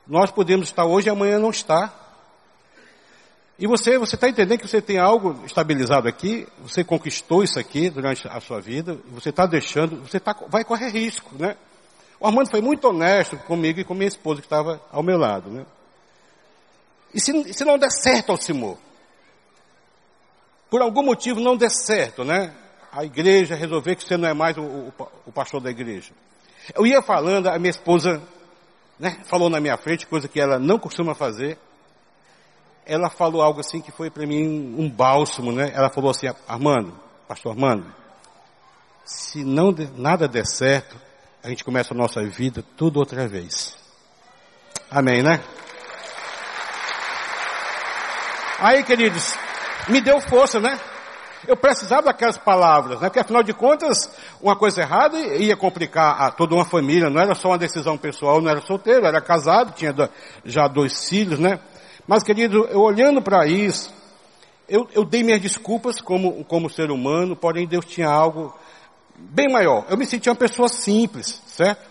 Nós podemos estar hoje e amanhã não estar. E você, você está entendendo que você tem algo estabilizado aqui, você conquistou isso aqui durante a sua vida, você está deixando, você tá, vai correr risco, né? O Armando foi muito honesto comigo e com minha esposa que estava ao meu lado, né? E se, se não der certo, Alcimor, por algum motivo não der certo, né? A igreja resolver que você não é mais o, o, o pastor da igreja. Eu ia falando, a minha esposa, né, falou na minha frente, coisa que ela não costuma fazer. Ela falou algo assim que foi para mim um bálsamo, né? Ela falou assim, Armando, pastor Armando, se não nada der certo, a gente começa a nossa vida tudo outra vez. Amém, né? Aí, queridos, me deu força, né? Eu precisava daquelas palavras, né? Porque afinal de contas, uma coisa errada ia complicar a toda uma família, não era só uma decisão pessoal, não era solteiro, era casado, tinha já dois filhos, né? Mas, querido, eu olhando para isso, eu, eu, dei minhas desculpas como, como ser humano, porém Deus tinha algo bem maior. Eu me sentia uma pessoa simples, certo?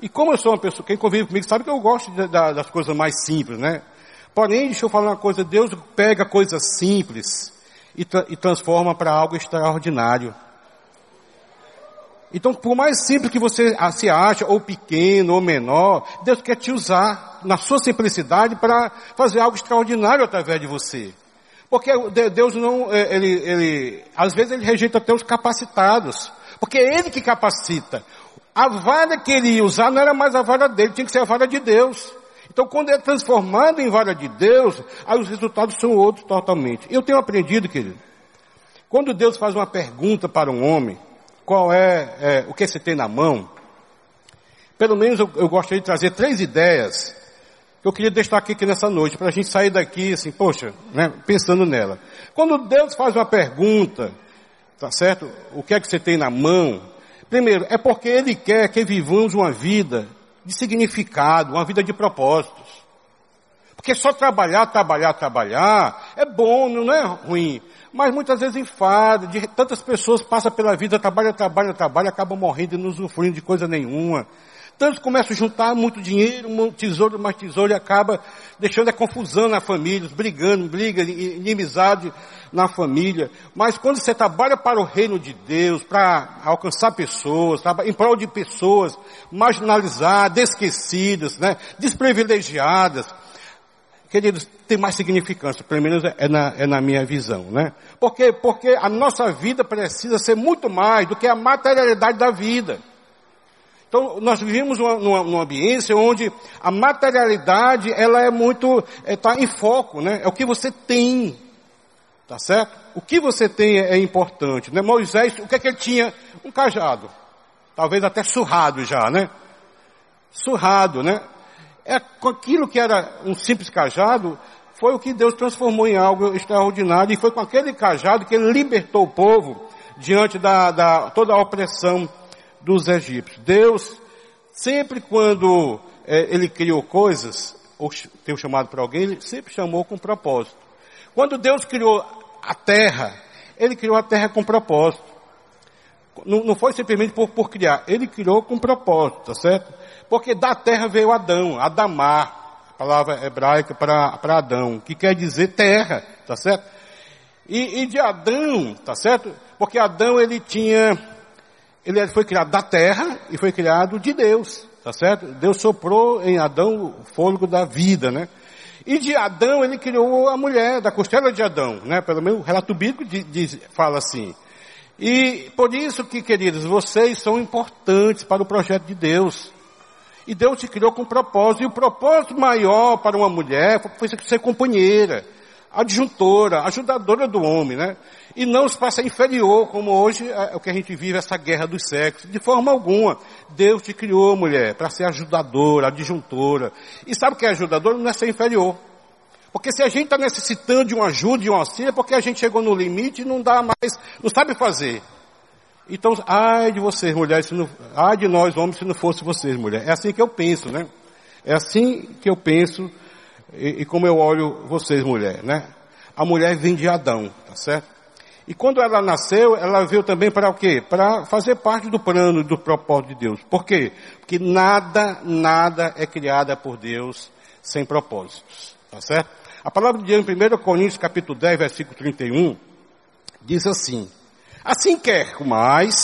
E como eu sou uma pessoa, quem convive comigo sabe que eu gosto de, de, das coisas mais simples, né? Porém, deixa eu falar uma coisa, Deus pega coisas simples e, tra e transforma para algo extraordinário. Então, por mais simples que você se ache, ou pequeno, ou menor, Deus quer te usar na sua simplicidade para fazer algo extraordinário através de você. Porque Deus não, é, ele, ele, às vezes ele rejeita até os capacitados. Porque é Ele que capacita. A vara que ele ia usar não era mais a vara dele, tinha que ser a vara de Deus. Então quando é transformado em vara de Deus, aí os resultados são outros totalmente. Eu tenho aprendido, querido, quando Deus faz uma pergunta para um homem, qual é, é o que você tem na mão, pelo menos eu, eu gostaria de trazer três ideias que eu queria destacar aqui nessa noite, para a gente sair daqui assim, poxa, né, pensando nela. Quando Deus faz uma pergunta, tá certo? O que é que você tem na mão? Primeiro, é porque Ele quer que vivamos uma vida de significado, uma vida de propósitos. Porque só trabalhar, trabalhar, trabalhar é bom, não é ruim. Mas muitas vezes enfada, de tantas pessoas passam pela vida, trabalham, trabalham, trabalham, acabam morrendo e não usufruindo de coisa nenhuma. Tantos começam a juntar muito dinheiro, um tesouro mais tesouro e acaba deixando a confusão na família, brigando, briga, inimizade na família. Mas quando você trabalha para o reino de Deus, para alcançar pessoas, em prol de pessoas marginalizadas, esquecidas, né, desprivilegiadas, queridos, tem mais significância, pelo menos é na, é na minha visão, né? Porque, porque a nossa vida precisa ser muito mais do que a materialidade da vida. Então, nós vivemos numa, numa, numa ambiência onde a materialidade, ela é muito, está é, em foco, né? É o que você tem. Tá certo? O que você tem é, é importante, né? Moisés, o que é que ele tinha? Um cajado. Talvez até surrado já, né? Surrado, né? É, aquilo que era um simples cajado, foi o que Deus transformou em algo extraordinário, e foi com aquele cajado que ele libertou o povo diante da, da toda a opressão dos egípcios. Deus, sempre quando é, ele criou coisas, ou tem chamado para alguém, ele sempre chamou com propósito. Quando Deus criou a terra, ele criou a terra com propósito. Não, não foi simplesmente por, por, criar, ele criou com propósito, tá certo? Porque da terra veio Adão, Adamar, palavra hebraica para Adão, que quer dizer terra, tá certo? E, e de Adão, tá certo? Porque Adão ele tinha ele foi criado da terra e foi criado de Deus, tá certo? Deus soprou em Adão o fôlego da vida, né? E de Adão ele criou a mulher, da costela de Adão, né? Pelo menos o relato bíblico diz, diz, fala assim. E por isso que, queridos, vocês são importantes para o projeto de Deus. E Deus te criou com propósito. E o propósito maior para uma mulher foi ser companheira, adjuntora, ajudadora do homem, né? e não se passa inferior, como hoje é o que a gente vive, essa guerra dos sexos. De forma alguma. Deus te criou, mulher, para ser ajudadora, adjuntora. E sabe o que é ajudadora? Não é ser inferior. Porque se a gente está necessitando de uma ajuda, de um auxílio, é porque a gente chegou no limite e não dá mais, não sabe fazer. Então, ai de vocês, mulheres, se não, ai de nós, homens, se não fosse vocês, mulher. É assim que eu penso, né? É assim que eu penso e, e como eu olho vocês, mulher, né? A mulher vem de Adão, tá certo? E quando ela nasceu, ela veio também para o quê? Para fazer parte do plano, do propósito de Deus. Por quê? Porque nada, nada é criada por Deus sem propósitos. Tá certo? A palavra de Deus em 1 Coríntios capítulo 10, versículo 31, diz assim, Assim quer mais,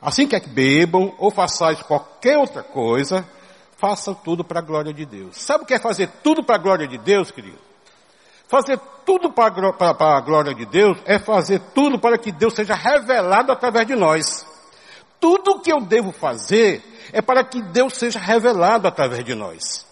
assim quer que bebam, ou façais qualquer outra coisa, façam tudo para a glória de Deus. Sabe o que é fazer tudo para a glória de Deus, querido? Fazer tudo para a glória de Deus é fazer tudo para que Deus seja revelado através de nós. Tudo o que eu devo fazer é para que Deus seja revelado através de nós.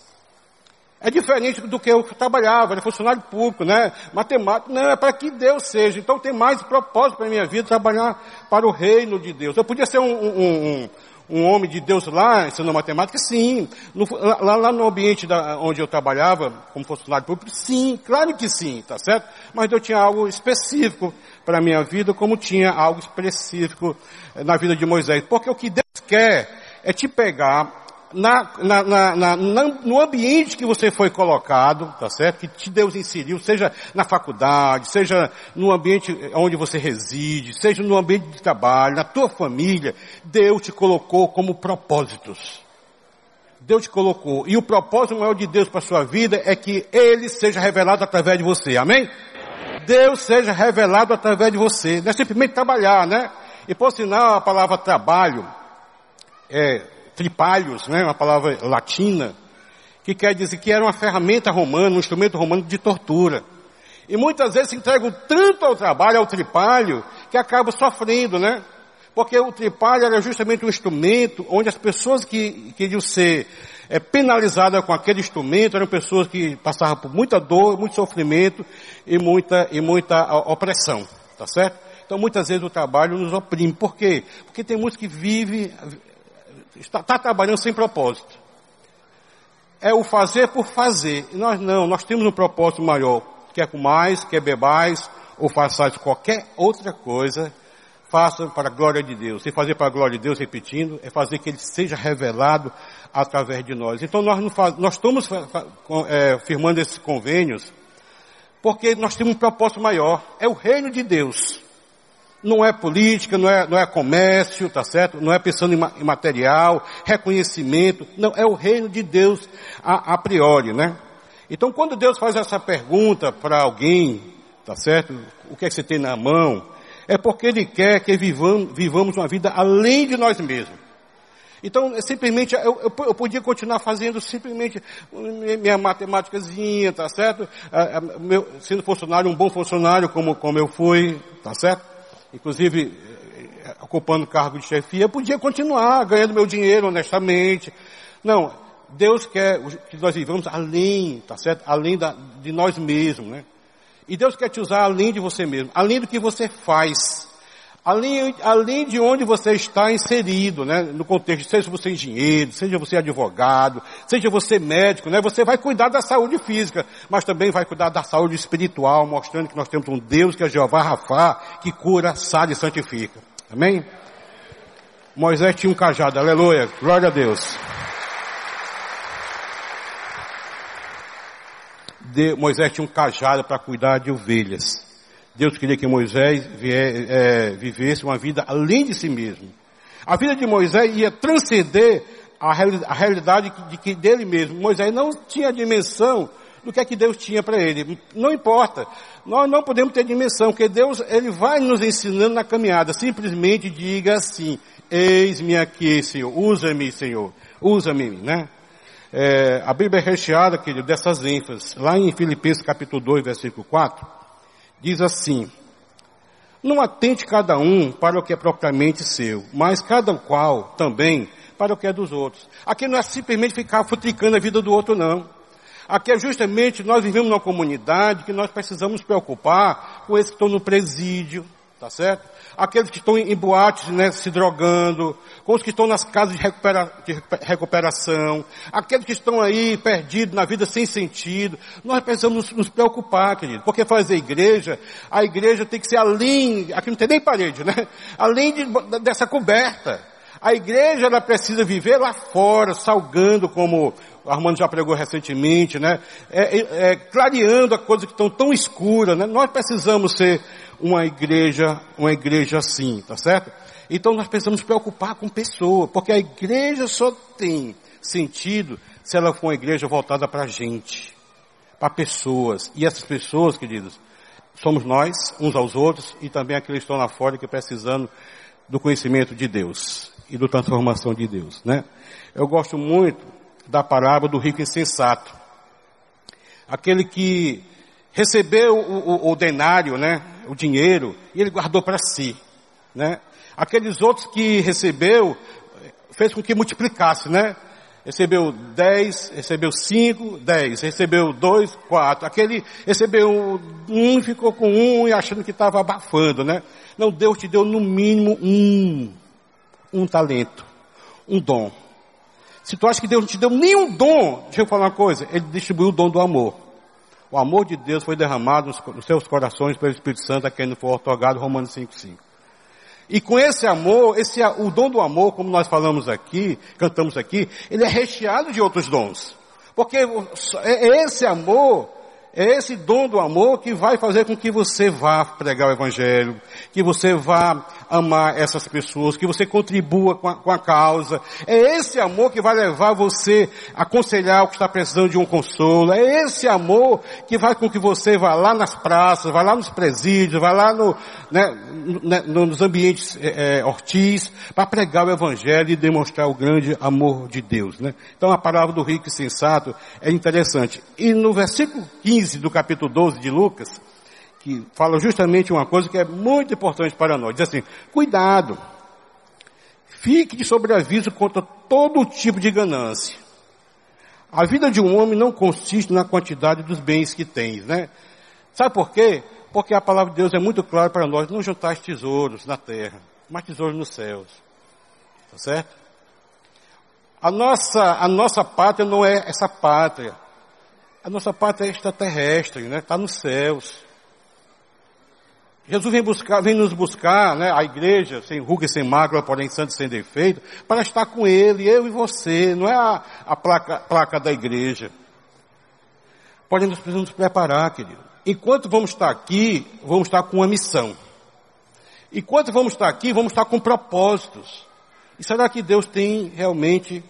É diferente do que eu trabalhava, era funcionário público, né? Matemático, não, é para que Deus seja. Então tem mais propósito para a minha vida, trabalhar para o reino de Deus. Eu podia ser um, um, um, um homem de Deus lá, ensinando matemática? Sim. No, lá, lá, no ambiente da, onde eu trabalhava, como funcionário público? Sim, claro que sim, tá certo? Mas eu tinha algo específico para a minha vida, como tinha algo específico eh, na vida de Moisés. Porque o que Deus quer é te pegar na, na, na, no ambiente que você foi colocado, tá certo? Que te Deus inseriu, seja na faculdade, seja no ambiente onde você reside, seja no ambiente de trabalho, na tua família, Deus te colocou como propósitos. Deus te colocou. E o propósito maior de Deus para a sua vida é que Ele seja revelado através de você. Amém? Deus seja revelado através de você. Não é simplesmente trabalhar, né? E por sinal, a palavra trabalho é tripalhos, né? Uma palavra latina, que quer dizer que era uma ferramenta romana, um instrumento romano de tortura. E muitas vezes se entregam tanto ao trabalho, ao tripalho, que acabam sofrendo, né? Porque o tripalho era justamente um instrumento onde as pessoas que queriam ser é, penalizadas com aquele instrumento eram pessoas que passavam por muita dor, muito sofrimento e muita, e muita opressão. Tá certo? Então muitas vezes o trabalho nos oprime. Por quê? Porque tem muitos que vivem, está, está trabalhando sem propósito. É o fazer por fazer. E nós não, nós temos um propósito maior quer comais, quer bebais, ou façais qualquer outra coisa, faça para a glória de Deus. E fazer para a glória de Deus, repetindo, é fazer que Ele seja revelado através de nós. Então nós, não faz, nós estamos é, firmando esses convênios, porque nós temos um propósito maior, é o reino de Deus. Não é política, não é, não é comércio, tá certo? Não é pensando em, material, reconhecimento. Não, é o reino de Deus a, a priori, né? Então, quando Deus faz essa pergunta para alguém, tá certo? O que é que você tem na mão? É porque Ele quer que vivamos, vivamos uma vida além de nós mesmos. Então, é simplesmente, eu, eu, eu, podia continuar fazendo simplesmente minha matemáticazinha, tá certo? meu, sendo funcionário, um bom funcionário como, como eu fui, tá certo? Inclusive, eh, ocupando cargo de chefia, podia continuar ganhando meu dinheiro honestamente. Não, Deus quer que nós vivamos além, tá certo? Além da, de nós mesmos, né? E Deus quer te usar além de você mesmo, além do que você faz, além, além de onde você está inserido, né? No contexto, seja você engenheiro, seja você advogado, seja você médico, né? Você vai cuidar da saúde física, mas também vai cuidar da saúde espiritual, mostrando que nós temos um Deus que é Jeová Rafá, que cura, sara e santifica. Amém? Moisés tinha um cajado, aleluia, glória a Deus. de, Moisés tinha um cajado para cuidar de ovelhas. Deus queria que Moisés é, vivesse uma vida além de si mesmo. A vida de Moisés ia transcender a, a realidade de que dele mesmo. Moisés não tinha dimensão do que é que Deus tinha para ele. Não importa. Nós não podemos ter dimensão, porque Deus, ele vai nos ensinando na caminhada. Simplesmente diga assim, eis-me aqui, Senhor. Usa-me, Senhor. Usa-me, né? É, a Bíblia é recheada, querido, dessas ênfases. Lá em Filipenses capítulo 2, versículo 4, diz assim, não atente cada um para o que é propriamente seu, mas cada qual também para o que é dos outros. Aqui não é simplesmente ficar futricando a vida do outro, não. Aqui é justamente nós vivemos numa comunidade que nós precisamos preocupar com esses que estão no presídio, tá certo? aqueles que estão em boates, né, se drogando, com os que estão nas casas de, recupera, de recuperação, aqueles que estão aí perdidos na vida sem sentido. Nós precisamos nos, preocupar, querido, porque fazer igreja, a igreja tem que ser além, aqui não tem nem parede, né? Além de, dessa coberta. A igreja ela precisa viver lá fora, salgando como o Armando já pregou recentemente, né? É, é, é, clareando as coisas que estão tão escuras, né? Nós precisamos ser uma igreja, uma igreja assim, tá certo? Então nós precisamos preocupar com pessoa, porque a igreja só tem sentido se ela for uma igreja voltada para a gente, para pessoas. E essas pessoas, queridos, somos nós, uns aos outros, e também aqueles que estão lá fora que precisando do conhecimento de Deus e da transformação de Deus, né? Eu gosto muito da parábola do rico insensato. Aquele que recebeu o, o, o denário, né? O dinheiro, e ele guardou para si, né? Aqueles outros que recebeu, fez com que multiplicasse, né? Recebeu dez, recebeu cinco, dez, recebeu dois, quatro. Aquele recebeu um, ficou com um e achando que estava abafando, né? Não, Deus te deu no mínimo um, um talento, um dom. Se tu acha que Deus não te deu nenhum dom, deixa eu falar uma coisa, Ele distribuiu o dom do amor. O amor de Deus foi derramado nos, seus corações pelo Espírito Santo a quem não for otorgado, Romanos 5,5. E com esse amor, esse, o dom do amor, como nós falamos aqui, cantamos aqui, ele é recheado de outros dons. Porque é, esse amor É esse dom do amor que vai fazer com que você vá pregar o Evangelho, que você vá amar essas pessoas, que você contribua com a, com a causa. É esse amor que vai levar você a aconselhar o que está precisando de um consolo. É esse amor que vai com que você vá lá nas praças, vá lá nos presídios, vá lá no, né, né nos ambientes é, é, para pregar o Evangelho e demonstrar o grande amor de Deus. Né? Então a palavra do rico e sensato é interessante. E no versículo 15, 15 do capítulo 12 de Lucas, que fala justamente uma coisa que é muito importante para nós. Diz assim, cuidado, fique de sobreaviso contra todo tipo de ganância. A vida de um homem não consiste na quantidade dos bens que tem, né? Sabe por quê? Porque a palavra de Deus é muito clara para nós, não juntar tesouros na terra, mas tesouros nos céus. Tá certo? A nossa, a nossa pátria não é essa pátria. A nossa pátria é extraterrestre, né? Está nos céus. Jesus vem buscar, vem nos buscar, né? A igreja, sem ruga e sem mácula, porém santo e sem defeito, para estar com Ele, eu e você. Não é a, a placa, placa da igreja. Porém, nós precisamos nos preparar, querido. Enquanto vamos estar aqui, vamos estar com uma missão. Enquanto vamos estar aqui, vamos estar com propósitos. E será que Deus tem realmente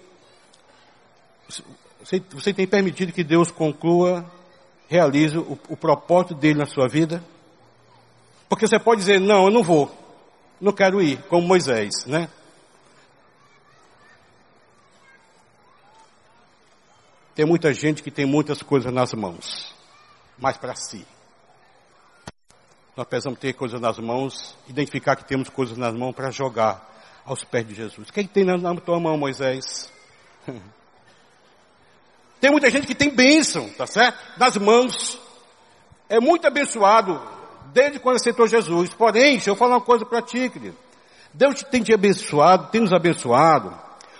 você, você tem permitido que Deus conclua, realize o, o propósito dele na sua vida? Porque você pode dizer, não, eu não vou. Não quero ir, como Moisés, né? Tem muita gente que tem muitas coisas nas mãos, mas para si. Nós precisamos ter coisas nas mãos, identificar que temos coisas nas mãos para jogar aos pés de Jesus. Quem tem na tua mão, Moisés? [LAUGHS] Tem muita gente que tem bênção, tá certo? Nas mãos. É muito abençoado desde quando aceitou Jesus. Porém, deixa eu falar uma coisa para ti, querido. Deus tem te abençoado, tem nos abençoado.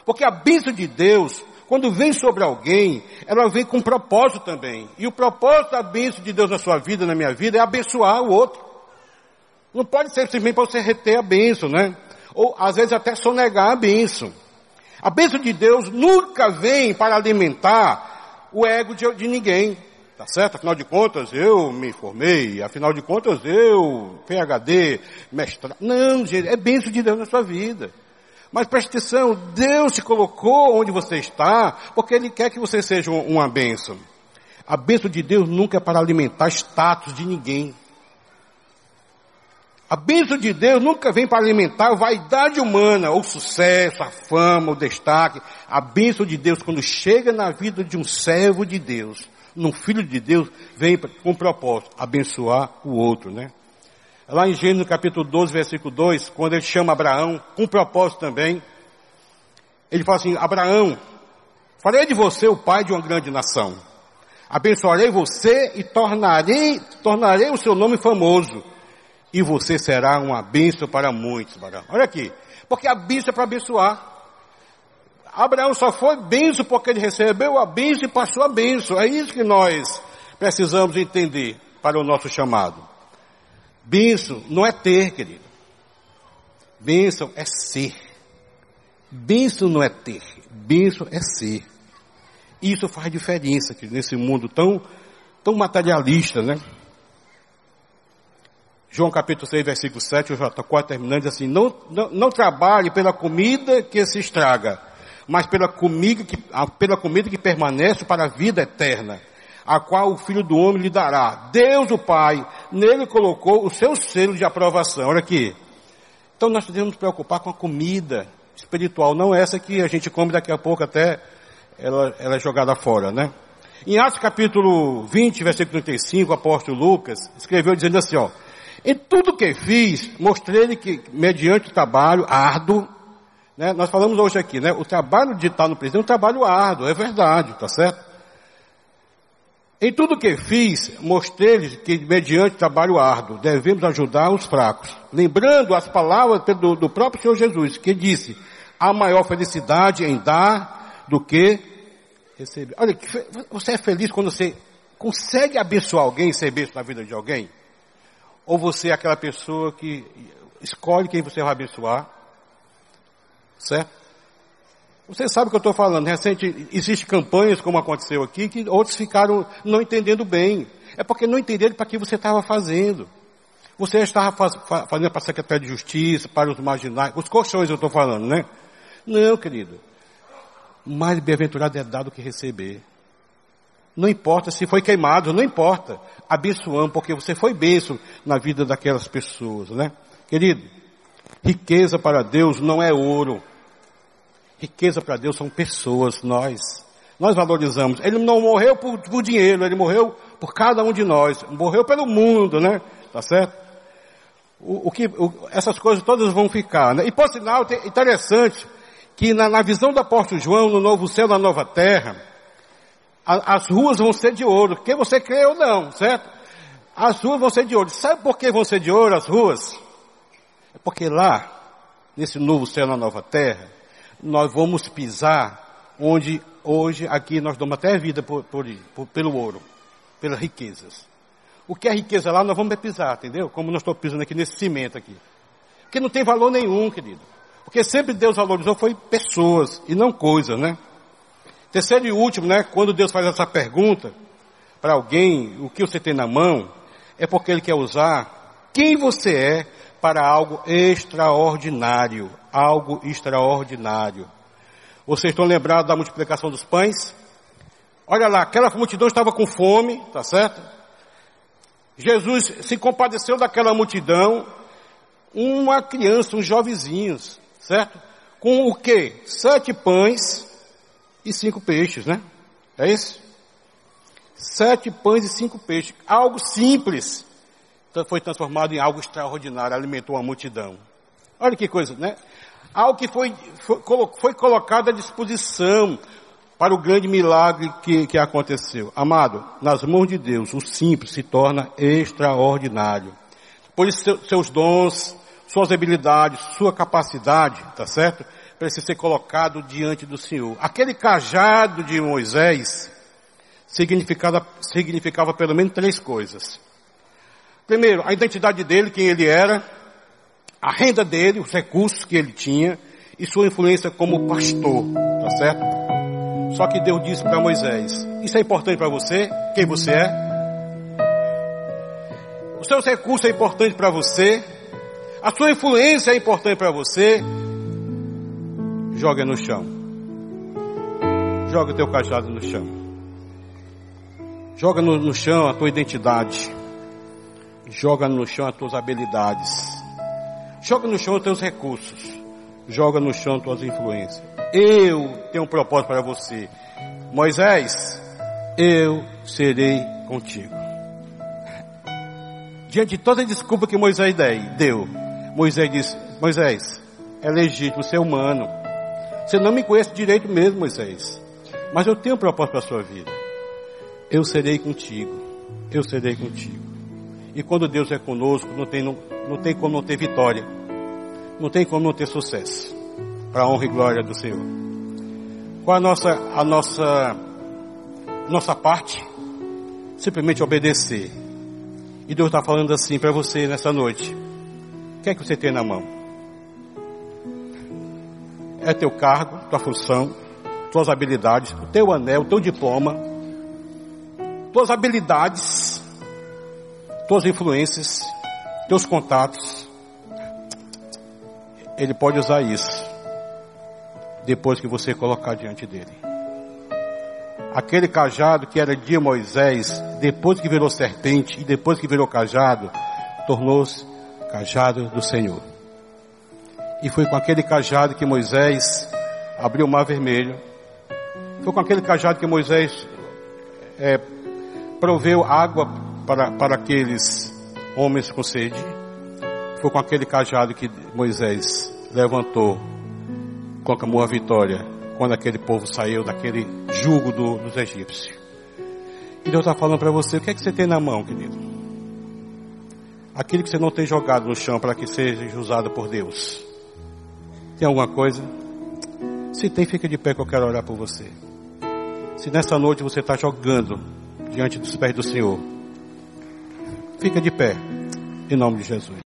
Porque a bênção de Deus, quando vem sobre alguém, ela vem com um propósito também. E o propósito da bênção de Deus na sua vida, na minha vida, é abençoar o outro. Não pode ser simplesmente para você reter a bênção, né? Ou às vezes até sonegar a bênção. A bênção de Deus nunca vem para alimentar o ego de, de ninguém. Tá certo? Afinal de contas, eu me formei, afinal de contas, eu, PHD, mestrado. Não, gente, é bênção de Deus na sua vida. Mas preste atenção, Deus te colocou onde você está, porque Ele quer que você seja uma bênção. A bênção de Deus nunca é para alimentar status de ninguém. A bênção de Deus nunca vem para alimentar a vaidade humana, ou sucesso, a fama, o destaque. A bênção de Deus, quando chega na vida de um servo de Deus, num filho de Deus, vem com propósito, abençoar o outro, né? Lá em Gênesis capítulo 12, versículo 2, quando ele chama Abraão, com propósito também, ele fala assim, Abraão, farei de você o pai de uma grande nação. Abençoarei você e tornarei, tornarei o seu nome famoso e você será uma bênção para muitos, Abraão. Olha aqui, porque a bênção é para abençoar. Abraão só foi bênção porque ele recebeu a bênção e passou a bênção. É isso que nós precisamos entender para o nosso chamado. Bênção não é ter, querido. Bênção é ser. Bênção não é ter. Bênção é ser. Isso faz diferença, nesse mundo tão, tão materialista, né? João capítulo 6, versículo 7, eu já estou quase terminando, diz assim, não, não, não trabalhe pela comida que se estraga, mas pela comida, que, pela comida que permanece para a vida eterna, a qual o Filho do Homem lhe dará. Deus o Pai, nele colocou o seu selo de aprovação. Olha aqui. Então nós devemos nos preocupar com a comida espiritual, não essa que a gente come daqui a pouco até ela, ela é jogada fora, né? Em Atos capítulo 20, versículo 35, o apóstolo Lucas escreveu dizendo assim, ó, em tudo que fiz, mostrei-lhe que, mediante o trabalho árduo, né, nós falamos hoje aqui, né, o trabalho estar no presídio é um trabalho árduo, é verdade, tá certo? Em tudo que fiz, mostrei-lhes que, mediante trabalho árduo, devemos ajudar os fracos. Lembrando as palavras do, do próprio Senhor Jesus, que disse, há maior felicidade em dar do que receber. Olha, você é feliz quando você consegue abençoar alguém, ser bênção na vida de alguém? Ou você é aquela pessoa que escolhe quem você vai abençoar? Certo? Você sabe o que eu estou falando. Recente, existem campanhas, como aconteceu aqui, que outros ficaram não entendendo bem. É porque não entenderam para que você estava fazendo. Você estava faz, fazendo para a Secretaria de Justiça, para os marginais, os colchões eu estou falando, né? Não, querido. Mais bem-aventurado é dado que receber. Não importa se foi queimado, não importa. Abençoamos, porque você foi benção na vida daquelas pessoas, né? Querido, riqueza para Deus não é ouro. Riqueza para Deus são pessoas, nós. Nós valorizamos. Ele não morreu por, por dinheiro, ele morreu por cada um de nós. Morreu pelo mundo, né? Tá certo? O, o que, o, essas coisas todas vão ficar, né? E por sinal, interessante que na, na visão do apóstolo João, no novo céu, na nova terra, as ruas vão ser de ouro, quer você crê ou não, certo? As ruas vão ser de ouro. Sabe por que vão ser de ouro as ruas? É porque lá, nesse novo céu, na nova terra, nós vamos pisar onde hoje aqui nós damos até vida por, por, por, pelo ouro, pelas riquezas. O que é riqueza lá, nós vamos pisar, entendeu? Como nós estamos pisando aqui nesse cimento aqui. Porque não tem valor nenhum, querido. Porque sempre Deus valorizou foi pessoas e não coisas, né? Terceiro e último, né? Quando Deus faz essa pergunta para alguém, o que você tem na mão, é porque Ele quer usar quem você é para algo extraordinário. Algo extraordinário. Vocês estão lembrados da multiplicação dos pães? Olha lá, aquela multidão estava com fome, tá certo? Jesus se compadeceu daquela multidão, uma criança, uns jovenzinhos, certo? Com o quê? Sete pães e cinco peixes, né? É isso? Sete pães e cinco peixes. Algo simples foi transformado em algo extraordinário, alimentou a multidão. Olha que coisa, né? Algo que foi, foi, foi colocado à disposição para o grande milagre que, que aconteceu. Amado, nas mãos de Deus, o simples se torna extraordinário. Por isso, seus dons, suas habilidades, sua capacidade, tá certo? Precisa ser colocado diante do Senhor. Aquele cajado de Moisés significava, significava pelo menos três coisas. Primeiro, a identidade dele, quem ele era, a renda dele, os recursos que ele tinha e sua influência como pastor, tá certo? Só que Deus disse para Moisés: Isso é importante para você? Quem você é? Os seus recursos é importante para você? A sua influência é importante para você? Joga no chão. Joga o teu cajado no chão. Joga no, no chão a tua identidade. Joga no chão as tuas habilidades. Joga no chão os teus recursos. Joga no chão as tuas influências. Eu tenho um propósito para você. Moisés, eu serei contigo. Diante de toda a desculpa que Moisés deu, Moisés disse, Moisés, é legítimo, você é humano. Você não me conhece direito mesmo, Moisés. Mas eu tenho um propósito para a sua vida. Eu serei contigo. Eu serei contigo. E quando Deus é conosco, não tem, não, não tem como não ter vitória. Não tem como não ter sucesso para a honra e glória do Senhor. Qual a nossa, a nossa, nossa parte? Simplesmente obedecer. E Deus está falando assim para você nessa noite. O que é que você tem na mão? É teu cargo, tua função, tuas habilidades, o teu anel, o teu diploma, tuas habilidades, tuas influências, teus contatos. Ele pode usar isso depois que você colocar diante dele. Aquele cajado que era de Moisés, depois que virou serpente e depois que virou cajado, tornou-se cajado do Senhor. E foi com aquele cajado que Moisés abriu o mar vermelho. Foi com aquele cajado que Moisés é, proveu água para, para aqueles homens com sede. Foi com aquele cajado que Moisés levantou proclamou a vitória quando aquele povo saiu daquele jugo do, dos egípcios. E Deus está falando para você, o que é que você tem na mão, querido? Aquilo que você não tem jogado no chão para que seja usado por Deus. Tem alguma coisa? Se tem, fica de pé que eu quero orar por você. Se nessa noite você está jogando diante dos pés do Senhor, fica de pé, em nome de Jesus.